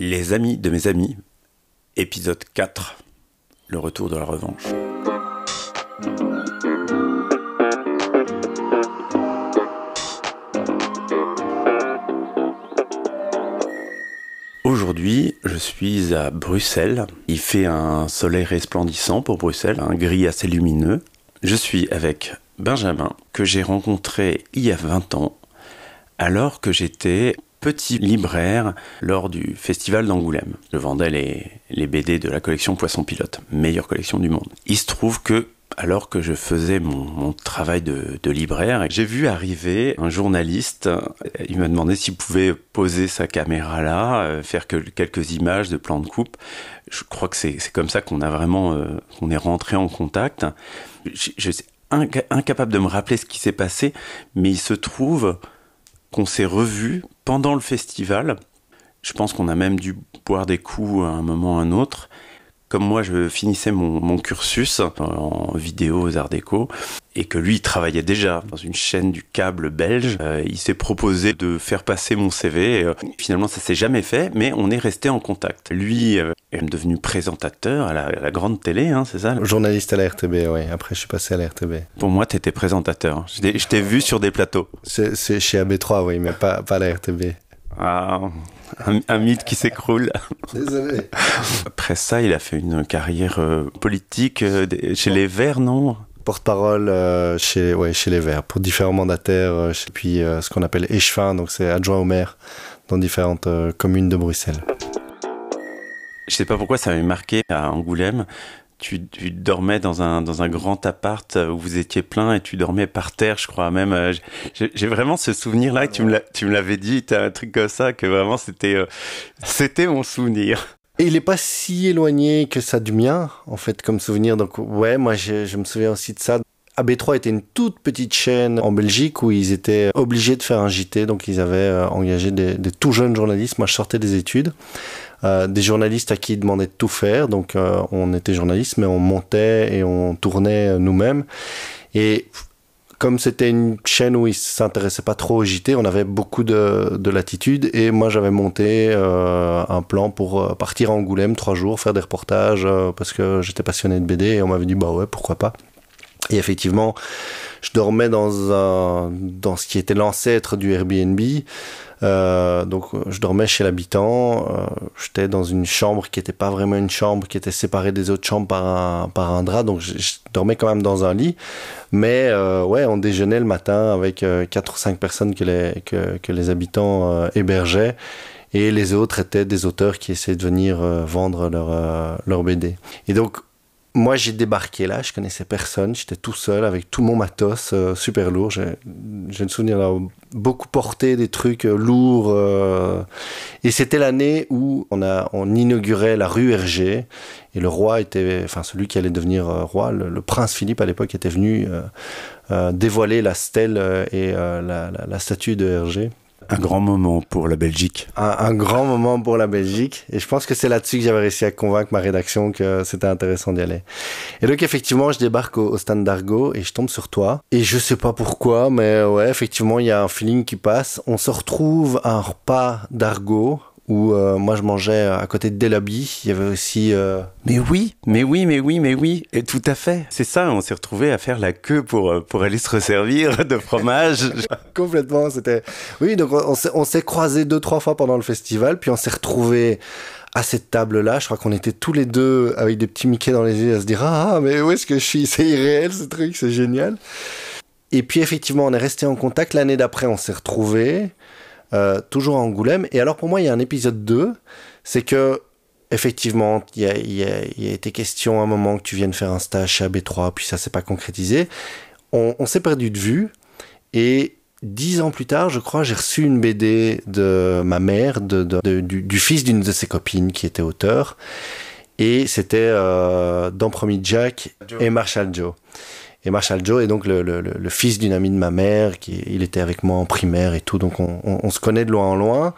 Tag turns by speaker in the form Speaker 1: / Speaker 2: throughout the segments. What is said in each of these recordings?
Speaker 1: Les amis de mes amis, épisode 4, le retour de la revanche. Aujourd'hui, je suis à Bruxelles. Il fait un soleil resplendissant pour Bruxelles, un gris assez lumineux. Je suis avec Benjamin, que j'ai rencontré il y a 20 ans, alors que j'étais petit libraire lors du festival d'Angoulême. Je vendais les, les BD de la collection Poisson Pilote, meilleure collection du monde. Il se trouve que alors que je faisais mon, travail de, libraire, j'ai vu arriver un journaliste. Il m'a demandé s'il pouvait poser sa caméra là, euh, faire quelques images de plans de coupe. Je crois que c'est comme ça qu'on a vraiment, euh, est rentré en contact. Je suis incapable de me rappeler ce qui s'est passé, mais il se trouve qu'on s'est revus pendant le festival. Je pense qu'on a même dû boire des coups à un moment ou à un autre comme moi je finissais mon, cursus en vidéo aux Arts Déco et que lui il travaillait déjà dans une chaîne du câble belge, euh, il s'est proposé de faire passer mon CV. Euh, finalement ça s'est jamais fait, mais on est resté en contact. Lui euh, est devenu présentateur à la, grande télé, hein, c'est ça
Speaker 2: Journaliste à la RTB, oui. Après je suis passé à la RTB.
Speaker 1: Pour moi t'étais présentateur. Je t'ai vu sur des plateaux.
Speaker 2: C'est chez AB3, oui, mais pas, pas à la RTB.
Speaker 1: Ah, un, mythe qui s'écroule.
Speaker 2: Désolé.
Speaker 1: Après ça, il a fait une carrière euh, politique euh, chez les Verts, non?
Speaker 2: Porte-parole euh, chez, ouais, chez les Verts pour différents mandataires, puis ce qu'on appelle échevin, donc c'est adjoint au maire dans différentes communes de Bruxelles.
Speaker 1: Je sais pas pourquoi ça m'avait marqué à Angoulême tu, dormais dans un, dans un grand appart où vous étiez plein et tu dormais par terre, je crois même. Euh, j'ai vraiment ce souvenir-là, tu me l'avais dit, un truc comme ça, que vraiment c'était euh, c'était mon souvenir.
Speaker 2: Et il est pas si éloigné que ça du mien, en fait, comme souvenir. Donc ouais, moi je, je me souviens aussi de ça. AB3 était une toute petite chaîne en Belgique où ils étaient obligés de faire un JT, donc ils avaient euh, engagé des, des tout jeunes journalistes. Moi, je sortais des études. Euh, des journalistes à qui ils demandaient de tout faire. Donc euh, on était journalistes, mais on montait et on tournait euh, nous-mêmes. Et comme c'était une chaîne où ils s'intéressaient pas trop au JT, on avait beaucoup de, de latitude et moi j'avais monté un plan pour partir à Angoulême trois jours, faire des reportages parce que j'étais passionné de BD et on m'avait dit bah ouais pourquoi pas. Et effectivement, je dormais dans dans ce qui était l'ancêtre du Airbnb. Euh, donc je dormais chez l'habitant. Euh, J'étais dans une chambre qui n'était pas vraiment une chambre, qui était séparée des autres chambres par un, par un drap. Donc je, dormais quand même dans un lit. Mais euh, ouais, on déjeunait le matin avec euh, quatre ou cinq personnes que les, que, que les habitants euh, hébergeaient. Et les autres étaient des auteurs qui essayaient de venir vendre leur, leur BD. Et donc moi, j'ai débarqué là, je connaissais personne, j'étais tout seul avec tout mon matos euh, super lourd. J'ai le souvenir d'avoir beaucoup porté des trucs euh, lourds. Euh, et c'était l'année où on, a, inaugurait la rue Hergé. Et le roi était, enfin celui qui allait devenir roi, le, prince Philippe à l'époque était venu dévoiler la stèle et la, la, statue de Hergé.
Speaker 1: Un grand moment pour la Belgique.
Speaker 2: Un, grand moment pour la Belgique. Et je pense que c'est là-dessus que j'avais réussi à convaincre ma rédaction que c'était intéressant d'y aller. Et donc, effectivement, je débarque au, stand d'Argo et je tombe sur toi. Et je sais pas pourquoi, mais ouais, effectivement, il y a un feeling qui passe. On se retrouve à un repas d'Argo où euh, moi je mangeais à côté de Delaby. Il y avait aussi. Euh,
Speaker 1: mais oui, mais oui, mais oui, mais oui, et tout à fait. C'est ça, on s'est retrouvé à faire la queue pour euh, pour aller se resservir de fromage.
Speaker 2: Complètement, c'était. Oui, donc on, s'est croisés deux trois fois pendant le festival, puis on s'est retrouvés à cette table-là. Je crois qu'on était tous les deux avec des petits Mickey dans les yeux à se dire ah mais où est-ce que je suis? C'est irréel ce truc, c'est génial. Et puis effectivement, on est resté en contact. L'année d'après, on s'est retrouvés. Euh, toujours à Angoulême. Et alors pour moi, il y a un épisode 2, c'est que effectivement, il y a, y, a, y été question à un moment que tu viennes faire un stage chez AB3, puis ça s'est pas concrétisé. On, s'est perdu de vue, et dix ans plus tard, je crois, j'ai reçu une BD de ma mère, du, fils d'une de ses copines qui était auteur, et c'était euh, Premier Jack et Marshall Joe. Et Marshall Joe est donc le, le, le fils d'une amie de ma mère, qui il était avec moi en primaire et tout, donc on, on, on se connaît de loin en loin.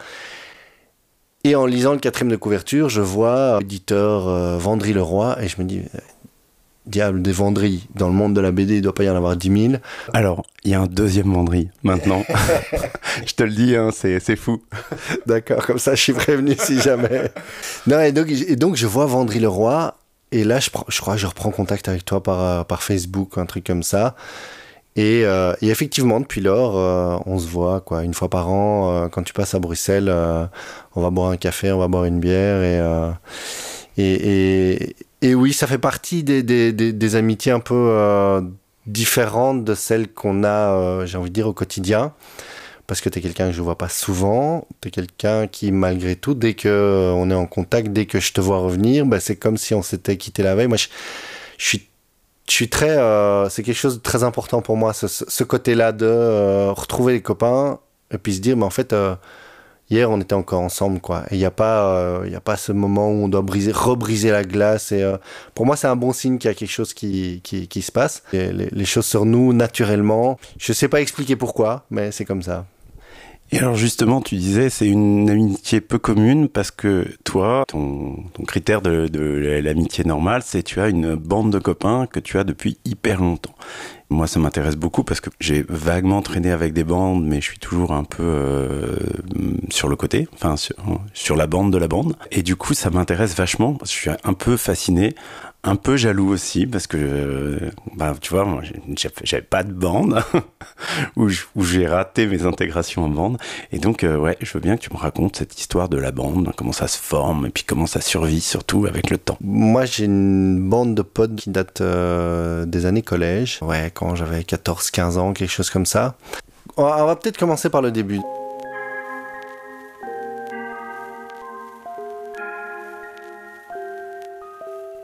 Speaker 2: Et en lisant le quatrième de couverture, je vois l'éditeur euh, Vendry Leroy et je me dis, diable, des venderies. Dans le monde de la BD, il doit pas y en avoir 10 000.
Speaker 1: Alors, il y a un deuxième venderie maintenant. je te le dis, hein, c'est fou.
Speaker 2: D'accord, comme ça, je suis prévenu si jamais. Non, et donc, et donc je vois Vendry le Roi. Et là, je, crois que je reprends contact avec toi par, euh, Facebook, un truc comme ça. Et, euh, effectivement, depuis lors, euh, on se voit quoi, une fois par an. Quand tu passes à Bruxelles, on va boire un café, on va boire une bière. Et, oui, ça fait partie des, amitiés un peu différentes de celles qu'on a, j'ai envie de dire, au quotidien. Parce que tu es quelqu'un que je vois pas souvent, tu es quelqu'un qui, malgré tout, dès que on est en contact, dès que je te vois revenir, bah, c'est comme si on s'était quitté la veille. Moi, je, suis très euh, c'est quelque chose de très important pour moi ce, côté-là de euh, retrouver les copains et puis se dire mais en fait euh, hier on était encore ensemble quoi. Et il n'y a pas il a pas ce moment où on doit briser rebriser la glace et pour moi c'est un bon signe qu'il y a quelque chose qui, se passe. Les choses sur nous naturellement. Je sais pas expliquer pourquoi mais c'est comme ça
Speaker 1: et alors justement, tu disais, c'est une amitié peu commune parce que toi, ton, critère de, de l'amitié normale, c'est tu as une bande de copains que tu as depuis hyper longtemps. Moi, ça m'intéresse beaucoup parce que j'ai vaguement traîné avec des bandes, mais je suis toujours un peu euh, sur le côté, enfin sur, sur la bande de la bande. Et du coup, ça m'intéresse vachement parce que je suis un peu fasciné un peu jaloux aussi parce que bah, tu vois j'avais pas de bande où j'ai raté mes intégrations en bande. Et donc euh, ouais je veux bien que tu me racontes cette histoire de la bande comment ça se forme et puis comment ça survit surtout avec le temps.
Speaker 2: Moi j'ai une bande de potes qui date euh, des années collège. Ouais quand j'avais 14 15 ans quelque chose comme ça. On va peut-être commencer par le début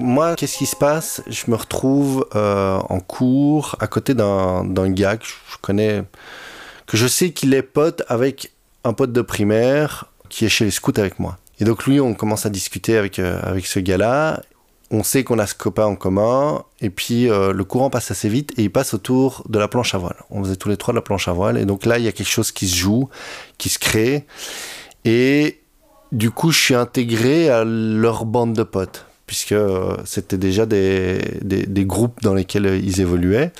Speaker 2: Moi, qu'est-ce qui se passe? Je me retrouve euh, en cours à côté d'un gars que je connais, que je sais qu'il est pote avec un pote de primaire qui est chez les scouts avec moi. Et donc lui, on commence à discuter avec, euh, avec ce gars-là. On sait qu'on a ce copain en commun, et puis euh, le courant passe assez vite, et il passe autour de la planche à voile. On faisait tous les trois de la planche à voile, et donc là, il y a quelque chose qui se joue, qui se crée, et du coup, je suis intégré à leur bande de potes puisque euh, c'était déjà des, des, groupes dans lesquels ils évoluaient.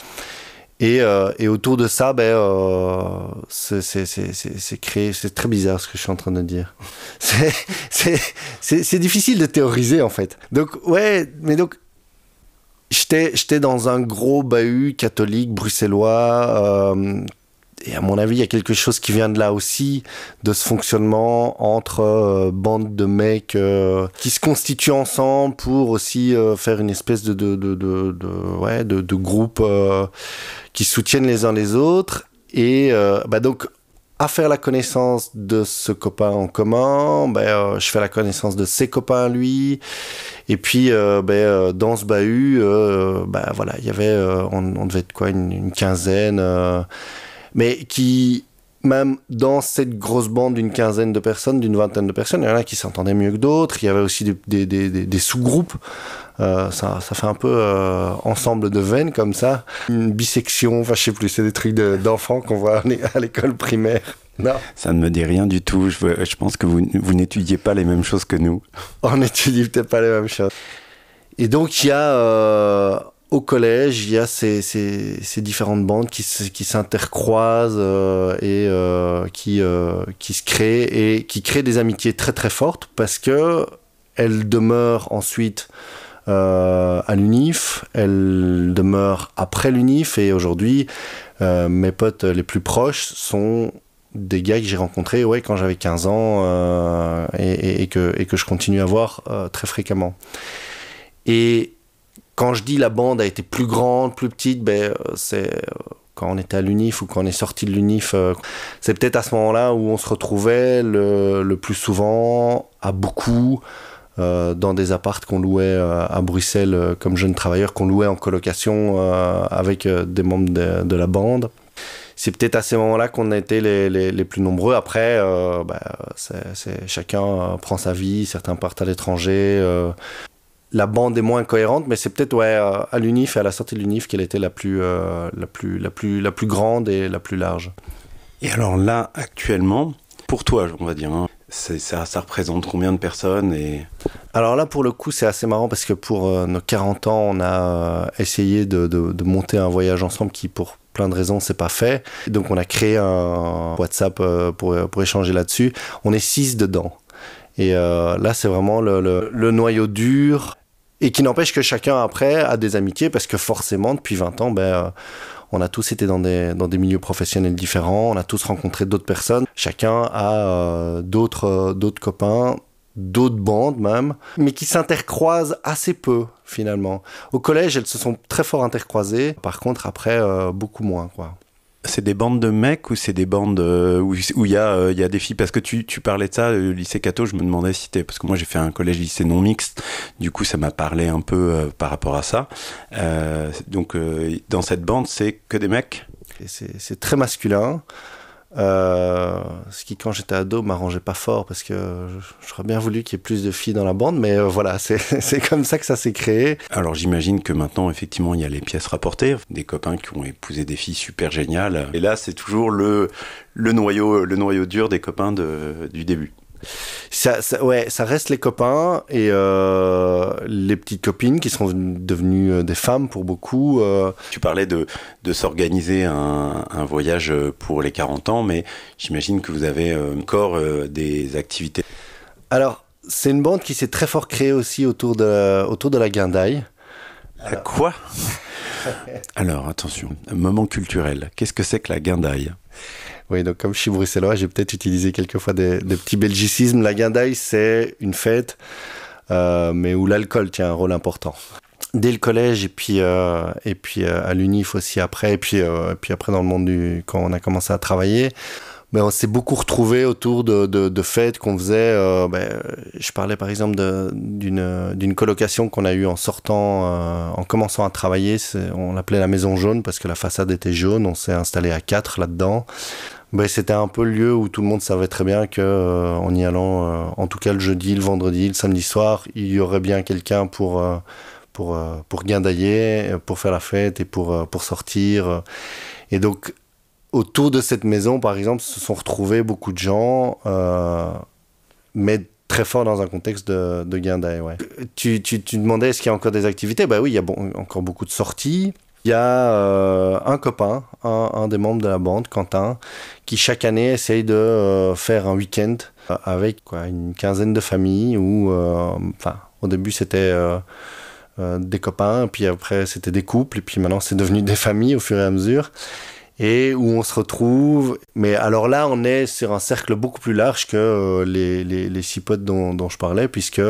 Speaker 2: Et, euh, et autour de ça, ben, euh, c'est créé. C'est très bizarre ce que je suis en train de dire. C'est difficile de théoriser en fait. Donc ouais, mais donc j'étais dans un gros bahut catholique bruxellois euh, et à mon avis, il y a quelque chose qui vient de là aussi, de ce fonctionnement entre euh, bandes de mecs euh, qui se constituent ensemble pour aussi euh, faire une espèce de, de, de, ouais, de, de groupe euh, qui soutiennent les uns les autres. Et bah donc, à faire la connaissance de ce copain en commun, euh, je fais la connaissance de ses copains lui. Et puis, euh, dans ce bahut, voilà, il y avait, on, devait être quoi, une quinzaine. Mais qui, même dans cette grosse bande d'une quinzaine de personnes, d'une vingtaine de personnes, il y en a qui s'entendaient mieux que d'autres. Il y avait aussi des, des, des, des sous-groupes. Euh, ça, ça fait un peu euh, ensemble de veines comme ça. Une bisection, enfin je sais plus, c'est des trucs d'enfants de, qu'on voit à l'école primaire. Non.
Speaker 1: Ça ne me dit rien du tout. Je, je pense que vous, vous n'étudiez pas les mêmes choses que nous.
Speaker 2: On n'étudie peut-être pas les mêmes choses. Et donc il y a euh, au collège, il y a ces, différentes bandes qui, s'intercroisent euh, et euh, qui, euh, qui se créent et qui créent des amitiés très très fortes parce que elles demeurent ensuite à l'UNIF, elles demeurent après l'UNIF et aujourd'hui, mes potes les plus proches sont des gars que j'ai rencontrés ouais, quand j'avais 15 ans et, que, et que je continue à voir très fréquemment. Et quand je dis la bande a été plus grande, plus petite, ben, c'est quand on était à l'UNIF ou quand on est sorti de l'UNIF, euh, c'est peut-être à ce moment-là où on se retrouvait le, le plus souvent à beaucoup euh, dans des appartes qu'on louait euh, à Bruxelles euh, comme jeunes travailleurs, qu'on louait en colocation euh, avec euh, des membres de, la bande. C'est peut-être à ces moments-là qu'on a été les, les, plus nombreux. Après, c'est, chacun prend sa vie, certains partent à l'étranger la bande est moins cohérente, mais c'est peut-être ouais, à l'UNIF et à la sortie de l'UNIF qu'elle était la plus, euh, la, plus, la, plus, la plus grande et la plus large.
Speaker 1: Et alors là, actuellement, pour toi, on va dire, hein, ça, ça, représente combien de personnes et...
Speaker 2: Alors là, pour le coup, c'est assez marrant parce que pour euh, nos 40 ans, on a euh, essayé de, de, monter un voyage ensemble qui, pour plein de raisons, c'est pas fait. Donc, on a créé un WhatsApp pour, pour échanger là-dessus. On est six dedans. Et là, c'est vraiment le, le, le, noyau dur. Et qui n'empêche que chacun, après, a des amitiés parce que forcément, depuis 20 ans, ben on a tous été dans des, dans des milieux professionnels différents, on a tous rencontré d'autres personnes. Chacun a d'autres, d'autres copains, d'autres bandes même, mais qui s'intercroisent assez peu finalement. Au collège, elles se sont très fort intercroisées, par contre après, euh, beaucoup moins. quoi.
Speaker 1: C'est des bandes de mecs ou c'est des bandes euh, où il y, a, euh, y a des filles? Parce que tu, tu parlais de ça, le lycée Cato, je me demandais si c'était... Parce que moi j'ai fait un collège-lycée non mixte, du coup ça m'a parlé un peu par rapport à ça. donc dans cette bande, c'est que des mecs?
Speaker 2: C'est très masculin. Euh, ce qui, quand j'étais ado, m'arrangeait pas fort parce que j'aurais bien voulu qu'il y ait plus de filles dans la bande, mais euh, voilà, c'est comme ça que ça s'est créé.
Speaker 1: Alors j'imagine que maintenant, effectivement, il y a les pièces rapportées, des copains qui ont épousé des filles super géniales. Et là, c'est toujours le, le, noyau, le noyau dur des copains du début.
Speaker 2: Ça, ouais, ça reste les copains et euh, les petites copines qui sont devenues euh, des femmes pour beaucoup. Euh.
Speaker 1: Tu parlais de, de s'organiser un, un, voyage pour les 40 ans, mais j'imagine que vous avez encore des activités.
Speaker 2: Alors, c'est une bande qui s'est très fort créée aussi autour de, autour de la guindaille.
Speaker 1: La quoi? Alors, attention, moment culturel. Qu'est-ce que c'est que la guindaille?
Speaker 2: Oui, donc comme je suis bruxellois, j'ai peut-être utilisé quelquefois des, des petits belgicismes. La guindaille, c'est une fête, euh, mais où l'alcool tient un rôle important. Dès le collège et puis euh, et puis euh, à l'unif aussi après et puis et puis après dans le monde du quand on a commencé à travailler, mais on s'est beaucoup retrouvé autour de, de, de fêtes qu'on faisait. Ben, je parlais par exemple d'une colocation qu'on a eue en sortant, en commençant à travailler. On l'appelait la maison jaune parce que la façade était jaune. On s'est installé à quatre là-dedans ben, c'était un peu le lieu où tout le monde savait très bien que euh, en y allant, euh, en tout cas le jeudi, le vendredi, le samedi soir, il y aurait bien quelqu'un pour euh, pour pour guindailler, pour faire la fête et pour pour sortir. Et donc autour de cette maison, par exemple, se sont retrouvés beaucoup de gens, mais très fort dans un contexte de, de guindaille. Ouais. Tu, tu, tu demandais est-ce qu'il y a encore des activités? Ben oui, il y a encore beaucoup de sorties. Il y a euh, un copain, un, des membres de la bande, Quentin, qui chaque année essaye de euh, faire un week-end euh, avec quoi, une quinzaine de familles où, enfin, au début c'était des copains, puis après c'était des couples, et puis maintenant c'est devenu des familles au fur et à mesure et où on se retrouve. Mais alors là, on est sur un cercle beaucoup plus large que les, les, les, six potes dont, je parlais, puisque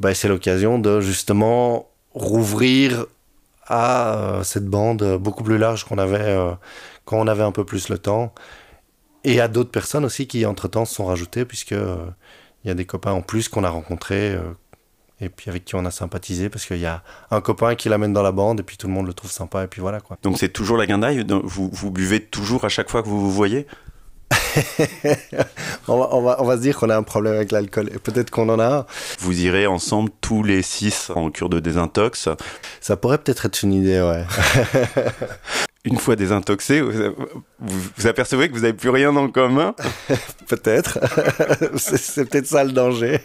Speaker 2: bah, c'est l'occasion de justement rouvrir à euh, cette bande beaucoup plus large qu'on avait euh, quand on avait un peu plus le temps. Et à d'autres personnes aussi qui, entre-temps, se sont rajoutées, puisque euh, il y a des copains en plus qu'on a rencontrés et puis avec qui on a sympathisé parce qu'il y a un copain qui l'amène dans la bande et puis tout le monde le trouve sympa et puis voilà quoi.
Speaker 1: Donc c'est toujours la guindaille? Vous, vous buvez toujours à chaque fois que vous vous voyez?
Speaker 2: On, va, on, va, on, va, se dire qu'on a un problème avec l'alcool et peut-être qu'on en a.
Speaker 1: Vous irez ensemble tous les six en cure de désintox.
Speaker 2: Ça pourrait peut-être être une idée, ouais.
Speaker 1: une fois désintoxé, vous, vous, apercevez que vous n'avez plus rien en commun
Speaker 2: Peut-être. c'est peut-être ça le danger.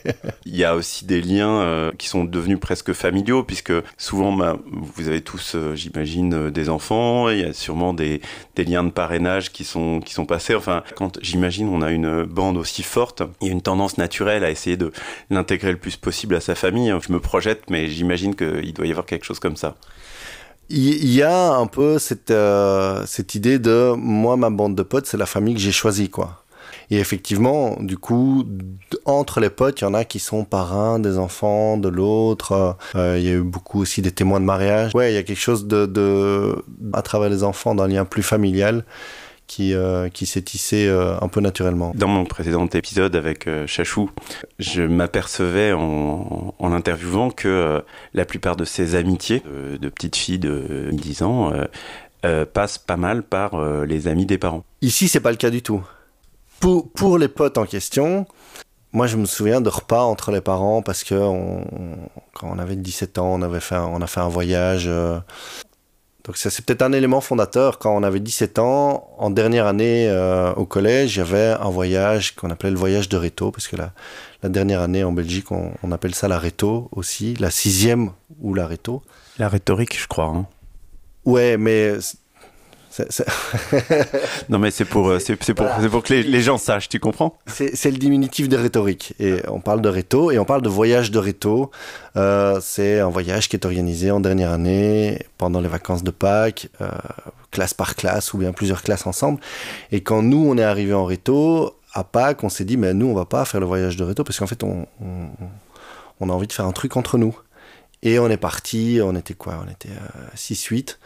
Speaker 1: Il y a aussi des liens euh, qui sont devenus presque familiaux, puisque souvent, bah, vous avez tous, euh, j'imagine, euh, des enfants. Il y a sûrement des, des, liens de parrainage qui sont, qui sont passés. Enfin, quand j'imagine on a une bande aussi forte, il y a une tendance naturelle à essayer de l'intégrer le plus possible à sa famille. Je me projette, mais j'imagine qu'il doit y avoir quelque chose comme ça
Speaker 2: il y a un peu cette, euh, cette idée de moi, ma bande de potes, c'est la famille que j'ai choisie, quoi. Et effectivement, du coup, entre les potes, il y en a qui sont parrains des enfants de l'autre. Euh, il y a eu beaucoup aussi des témoins de mariage. Ouais, il y a quelque chose de, de à travers les enfants, d'un lien plus familial qui, euh, qui s'est tissé euh, un peu naturellement.
Speaker 1: Dans mon précédent épisode avec euh, Chachou, je m'apercevais en, en interviewant que la plupart de ces amitiés de petites filles de 10 ans passent pas mal par les amis des parents.
Speaker 2: Ici, c'est pas le cas du tout. Pour, pour les potes en question, moi, je me souviens de repas entre les parents parce que on, quand on avait 17 ans, on avait fait on a fait un voyage Donc ça c'est peut-être un élément fondateur. Quand on avait 17 ans, en dernière année euh, au collège, il y avait un voyage qu'on appelait le voyage de Réto, parce que la, la dernière année en Belgique, on, on, appelle ça la Réto aussi, la sixième ou la Réto.
Speaker 1: La rhétorique, je crois. Hein.
Speaker 2: Ouais, mais
Speaker 1: non, mais c'est pour, euh, c'est, pour, pour que les, gens sachent, tu comprends?
Speaker 2: C'est, le diminutif de rhétorique. Et on parle de réto et on parle de voyage de réto. Euh, c'est un voyage qui est organisé en dernière année, pendant les vacances de Pâques, euh, classe par classe ou bien plusieurs classes ensemble. Et quand nous, on est arrivé en réto, à Pâques, on s'est dit, mais nous, on va pas faire le voyage de réto parce qu'en fait, on, on, on, a envie de faire un truc entre nous. Et on est parti, on était quoi? On était 6-8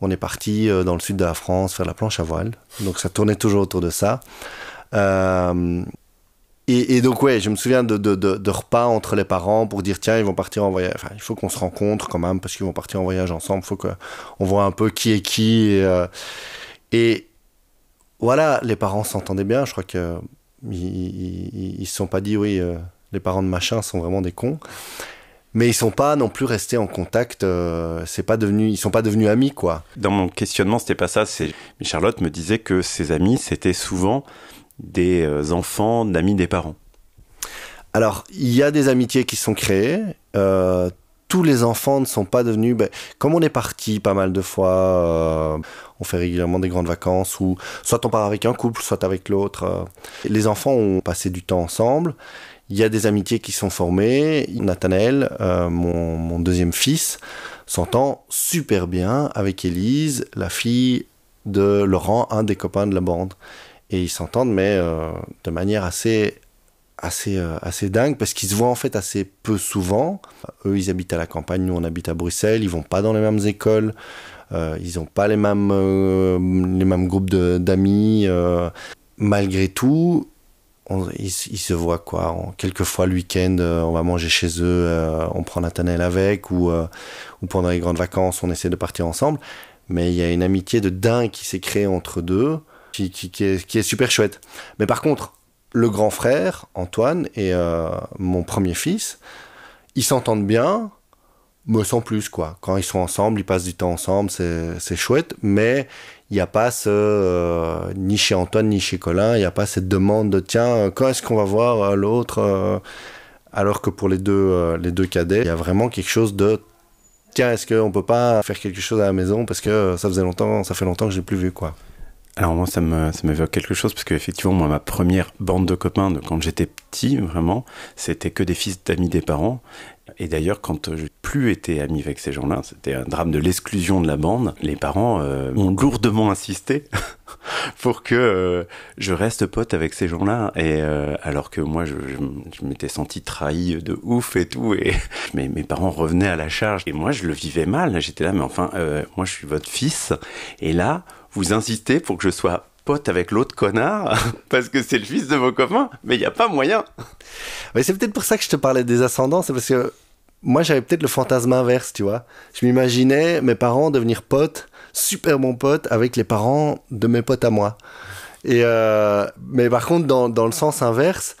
Speaker 2: on est parti euh, dans le sud de la France faire la planche à voile. Donc ça tournait toujours autour de ça. Euh, et, donc ouais, je me souviens de, de, repas entre les parents pour dire tiens ils vont partir en voyage. Enfin, il faut qu'on se rencontre quand même parce qu'ils vont partir en voyage ensemble. Il faut qu'on voit un peu qui est qui. Et, euh, et voilà, les parents s'entendaient bien. Je crois que ils, se sont pas dit oui, les parents de machin sont vraiment des cons mais ils sont pas non plus restés en contact. Euh, c'est pas devenu, ils sont pas devenus amis quoi.
Speaker 1: Dans mon questionnement, c'était pas ça. C'est Charlotte me disait que ses amis c'était souvent des euh, enfants d'amis des parents.
Speaker 2: Alors il y a des amitiés qui sont créées. Euh, tous les enfants ne sont pas devenus. Ben, comme on est parti pas mal de fois, on fait régulièrement des grandes vacances où soit on part avec un couple, soit avec l'autre. les enfants ont passé du temps ensemble il y a des amitiés qui sont formées. Nathanaël, euh, mon, deuxième fils, s'entend super bien avec Élise, la fille de Laurent, un des copains de la bande. Et ils s'entendent, mais euh, de manière assez, assez, euh, assez dingue, parce qu'ils se voient en fait assez peu souvent. Eux, ils habitent à la campagne, nous, on habite à Bruxelles, ils vont pas dans les mêmes écoles, ils n'ont pas les mêmes, les mêmes groupes d'amis. malgré tout, on, ils, se voient quoi Quelquefois le week-end, euh, on va manger chez eux, euh, on prend Nathanaël avec, ou, euh, ou pendant les grandes vacances, on essaie de partir ensemble. Mais il y a une amitié de dingue qui s'est créée entre deux, qui, qui, qui, est, qui, est, super chouette. Mais par contre, le grand frère, Antoine, et mon premier fils, ils s'entendent bien, mais sans plus, quoi. Quand ils sont ensemble, ils passent du temps ensemble, c'est chouette, mais il n'y a pas ce, euh, ni chez Antoine ni chez Colin, il n'y a pas cette demande de tiens, quand est-ce qu'on va voir euh, l'autre euh, Alors que pour les deux, les deux cadets, il y a vraiment quelque chose de tiens, est-ce qu'on peut pas faire quelque chose à la maison parce que ça faisait longtemps, ça fait longtemps que je n'ai plus vu quoi.
Speaker 1: Alors moi, ça me ça quelque chose parce qu'effectivement, moi, ma première bande de copains quand j'étais petit, vraiment, c'était que des fils d'amis des parents. Et d'ailleurs, quand je plus été ami avec ces gens-là, c'était un drame de l'exclusion de la bande. Les parents euh, ont lourdement insisté pour que euh, je reste pote avec ces gens-là. Et euh, alors que moi, je, m'étais senti trahi de ouf et tout. Et mes, mes parents revenaient à la charge. Et moi, je le vivais mal. J'étais là, mais enfin, moi, je suis votre fils. Et là, vous insistez pour que je sois pote avec l'autre connard parce que c'est le fils de vos copains, mais il n'y a pas moyen.
Speaker 2: Mais c'est peut-être pour ça que je te parlais des ascendants, c'est parce que moi j'avais peut-être le fantasme inverse, tu vois. Je m'imaginais mes parents devenir potes, super bons potes, avec les parents de mes potes à moi. Et euh, mais par contre, dans, dans, le sens inverse,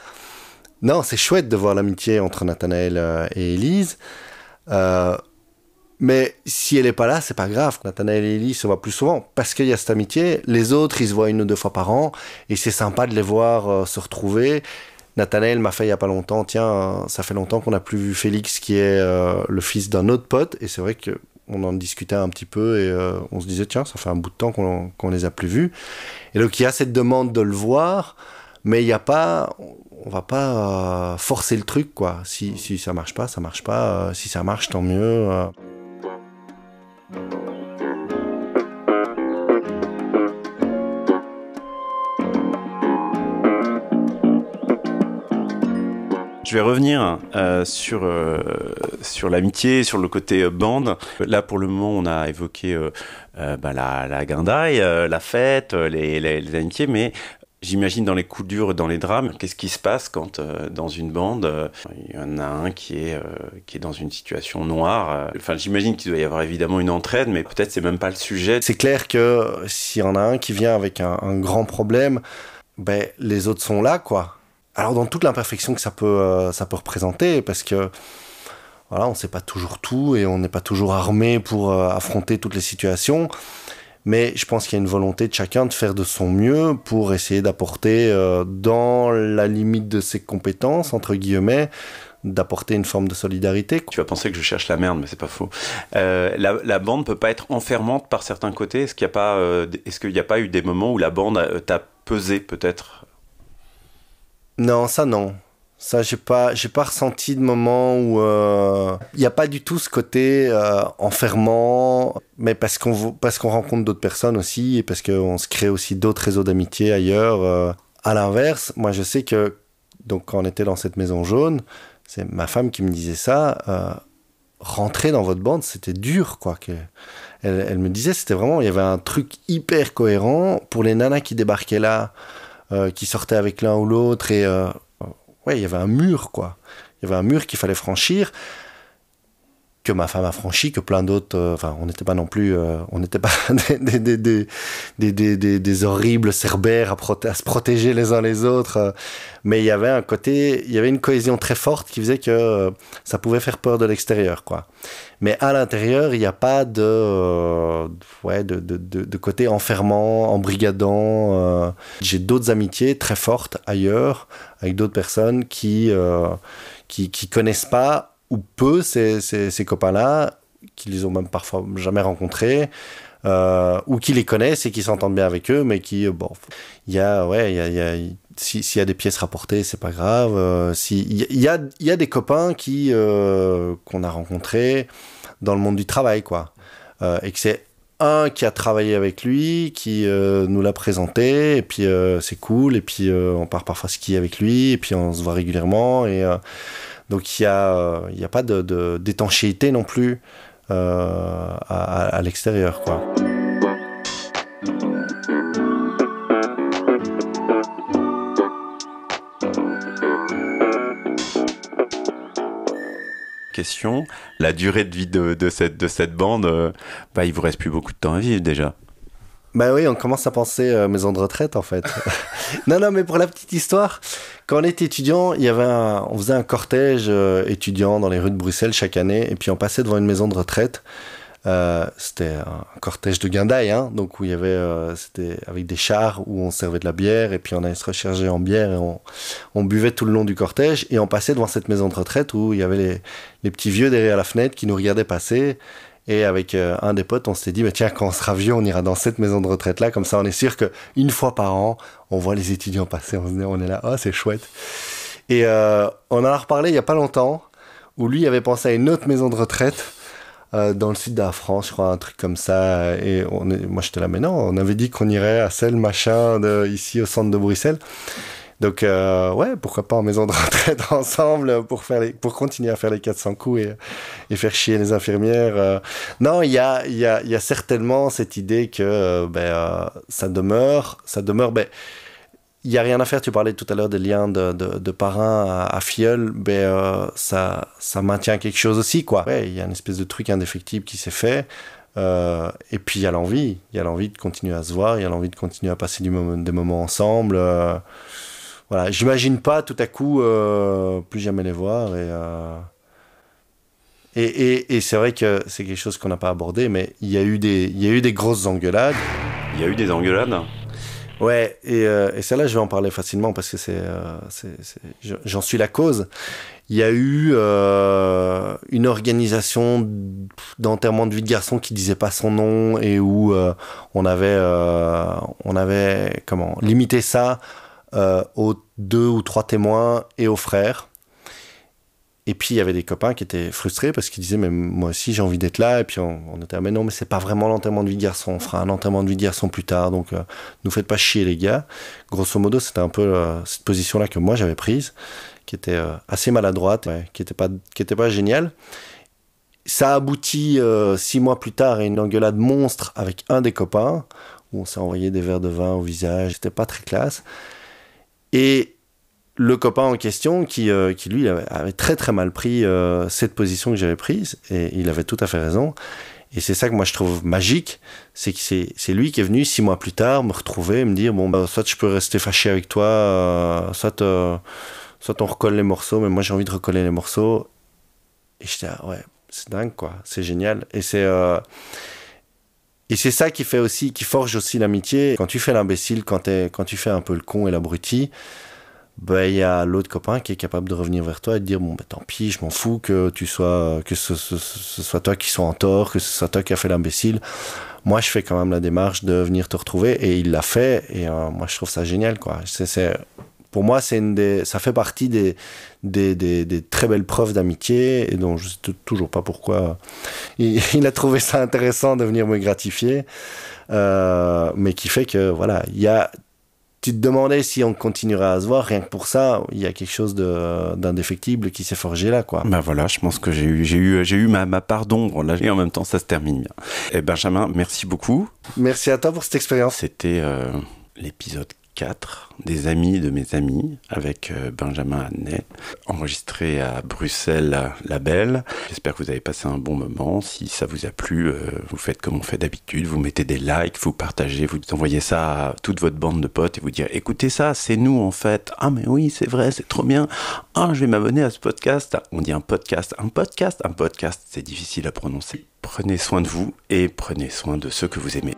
Speaker 2: non, c'est chouette de voir l'amitié entre Nathanaël euh, et Elise. Euh, mais si elle est pas là, c'est pas grave. Nathanaël et Ellie se voient plus souvent parce qu'il y a cette amitié. Les autres, ils se voient une ou deux fois par an et c'est sympa de les voir euh, se retrouver. Nathanaël m'a fait il y a pas longtemps, tiens, euh, ça fait longtemps qu'on n'a plus vu Félix qui est euh, le fils d'un autre pote et c'est vrai que on en discutait un petit peu et on se disait tiens, ça fait un bout de temps qu'on qu'on les a plus vus. Et donc il y a cette demande de le voir, mais il n'y a pas, on va pas forcer le truc quoi. Si, si ça marche pas, ça marche pas. si ça marche, tant mieux.
Speaker 1: Je vais revenir euh, sur euh, sur l'amitié, sur le côté euh, bande. Là, pour le moment, on a évoqué bah, la, la guindaille, la fête, les, les, les, amitiés, mais J'imagine dans les coups durs, dans les drames, qu'est-ce qui se passe quand dans une bande, il y en a un qui est qui est dans une situation noire. Enfin, j'imagine qu'il doit y avoir évidemment une entraide, mais peut-être c'est même pas le sujet.
Speaker 2: C'est clair que s'il y en a un qui vient avec un, grand problème, ben les autres sont là, quoi alors dans toute l'imperfection que ça peut, euh, ça peut représenter, parce que voilà, on sait pas toujours tout et on n'est pas toujours armé pour affronter toutes les situations. Mais je pense qu'il y a une volonté de chacun de faire de son mieux pour essayer d'apporter, dans la limite de ses compétences, entre guillemets, d'apporter une forme de solidarité.
Speaker 1: Tu vas penser que je cherche la merde, mais c'est pas faux. Euh, la, la, bande peut pas être enfermante par certains côtés. Est-ce qu'il n'y a pas, euh, est-ce qu'il n'y a pas eu des moments où la bande t'a pesé peut-être?
Speaker 2: Non, ça non. Ça, j'ai pas, j'ai pas ressenti de moment où euh, il n'y a pas du tout ce côté enfermant, mais parce qu'on parce qu'on rencontre d'autres personnes aussi et parce qu'on se crée aussi d'autres réseaux d'amitié ailleurs. à l'inverse, moi, je sais que donc quand on était dans cette maison jaune, c'est ma femme qui me disait ça. Euh, rentrer dans votre bande, c'était dur, quoi. Que, elle, me disait, c'était vraiment, il y avait un truc hyper cohérent pour les nanas qui débarquaient là, euh, qui sortaient avec l'un ou l'autre, et euh, ouais, il y avait un mur, quoi. Il y avait un mur qu'il fallait franchir que ma femme a franchi, que plein d'autres. Euh, enfin, on n'était pas non plus. Euh, on n'était pas des, des, des, des, des, horribles cerbères à, à, se protéger les uns les autres. Euh, mais il y avait un côté. Il y avait une cohésion très forte qui faisait que ça pouvait faire peur de l'extérieur, quoi. Mais à l'intérieur, il n'y a pas de, ouais, de, de, de, côté enfermant, embrigadant. J'ai d'autres amitiés très fortes ailleurs, avec d'autres personnes qui, qui, qui connaissent pas peu ces, ces, copains-là, qui les ont même parfois jamais rencontrés, euh, ou qui les connaissent et qui s'entendent bien avec eux, mais qui, euh, bon, il y a, ouais, il y a, s'il y a des pièces rapportées, c'est pas grave. Euh, il y, a, y a des copains qui qu'on a rencontrés dans le monde du travail, quoi, et que c'est un qui a travaillé avec lui, qui nous l'a présenté, et puis c'est cool, et puis on part parfois skier avec lui, et puis on se voit régulièrement, et donc il n'y a, a pas d'étanchéité de, non plus euh, à, l'extérieur.
Speaker 1: question, la durée de vie de, de cette, de cette bande, euh, bah, il vous reste plus beaucoup de temps à vivre déjà.
Speaker 2: Bah oui, on commence à penser euh, maison de retraite en fait. non, non, mais pour la petite histoire, quand on était étudiant, il y avait on faisait un cortège euh, étudiant dans les rues de Bruxelles chaque année, et puis on passait devant une maison de retraite. Euh, c'était un cortège de guindaille, hein, donc où il y avait, c'était avec des chars où on servait de la bière, et puis on allait se recharger en bière, et on, buvait tout le long du cortège, et on passait devant cette maison de retraite où il y avait les petits vieux derrière la fenêtre qui nous regardaient passer, et avec euh, un des potes, on s'était dit, bah, tiens, quand on sera vieux, on ira dans cette maison de retraite-là. Comme ça, on est sûr qu'une fois par an, on voit les étudiants passer. On, on est là, oh, c'est chouette. Et euh, on en a reparlé il n'y a pas longtemps, où lui avait pensé à une autre maison de retraite euh, dans le sud de la France, je crois, un truc comme ça. Et on est, moi, j'étais là, mais non, on avait dit qu'on irait à celle machin ici au centre de Bruxelles. Donc, euh, ouais, pourquoi pas en maison de retraite ensemble pour, faire pour continuer à faire les 400 coups et, faire chier les infirmières. Euh. Non, il y a, y, y a certainement cette idée que euh, ben, ça demeure, ça demeure. Ben, il n'y a rien à faire. Tu parlais tout à l'heure des liens de, de, parrain à, à filleul. Ben, ça, ça maintient quelque chose aussi, quoi. Il y a une espèce de truc indéfectible qui s'est fait. Et puis il y a l'envie, il y a l'envie de continuer à se voir, il y a l'envie de continuer à passer des moments ensemble. Voilà, j'imagine pas tout à coup euh, plus jamais les voir euh, et et, et, c'est vrai que c'est quelque chose qu'on n'a pas abordé, mais il y a eu des il y a eu des grosses engueulades.
Speaker 1: Il y a eu des engueulades.
Speaker 2: Ouais, et, euh, et celle-là, je vais en parler facilement parce que c'est, j'en suis la cause. Il y a eu une organisation d'enterrement de vie de garçon qui disait pas son nom et où on avait, on avait comment limité ça euh, aux deux ou trois témoins et aux frères. Et puis il y avait des copains qui étaient frustrés parce qu'ils disaient mais moi aussi j'ai envie d'être là. Et puis on, on était mais non mais c'est pas vraiment l'enterrement de vie de garçon. On fera un enterrement de vie de garçon plus tard. Donc euh, nous faites pas chier les gars. Grosso modo c'était un peu euh, cette position là que moi j'avais prise qui était euh, assez maladroite qui était pas qui était pas géniale. Ça aboutit six mois plus tard à une engueulade monstre avec un des copains où on s'est envoyé des verres de vin au visage. C'était pas très classe et le copain en question, qui, euh, qui lui avait, très très mal pris euh, cette position que j'avais prise, et il avait tout à fait raison. Et c'est ça que moi je trouve magique, c'est que c'est lui qui est venu six mois plus tard me retrouver, me dire bon bah soit je peux rester fâché avec toi, euh, soit soit on recolle les morceaux, mais moi j'ai envie de recoller les morceaux. Et j'étais, ah ouais, c'est dingue, quoi. C'est génial. Et c'est. Et c'est ça qui fait aussi, qui forge aussi l'amitié. Quand tu fais l'imbécile, quand, tu fais un peu le con et l'abruti, ben, il y a l'autre copain qui est capable de revenir vers toi et de dire bon ben tant pis je m'en fous que tu sois que ce, ce- ce soit toi qui sois en tort que ce soit toi qui a fait l'imbécile. Moi je fais quand même la démarche de venir te retrouver et il l'a fait. Et euh, moi je trouve ça génial quoi. C'est- pour moi c'est une des ça fait partie des des, des, des très belles preuves d'amitié et dont je sais t- toujours pas pourquoi il, il a trouvé ça intéressant de venir me gratifier euh, mais qui fait que voilà il y a tu te demandais si on continuerait à se voir, rien que pour ça, il y a quelque chose de- d'indéfectible qui s'est forgé là, quoi.
Speaker 1: Bah voilà, je pense que j'ai eu, j'ai eu, j'ai eu ma, ma part d'ombre là, et en même temps ça se termine bien. Et Benjamin, merci beaucoup.
Speaker 2: Merci à toi pour cette expérience.
Speaker 1: C'était euh, l'épisode 4 des amis de mes amis avec euh, Benjamin Adnet, enregistré à Bruxelles La Belle. J'espère que vous avez passé un bon moment. Si ça vous a plu, euh, vous faites comme on fait d'habitude, vous mettez des likes, vous partagez, vous envoyez ça à toute votre bande de potes et vous dire écoutez ça, c'est nous en fait. Ah mais oui, c'est vrai, c'est trop bien. Ah, je vais m'abonner à ce podcast. On dit un podcast, un podcast, un podcast, c'est difficile à prononcer. Prenez soin de vous et prenez soin de ceux que vous aimez.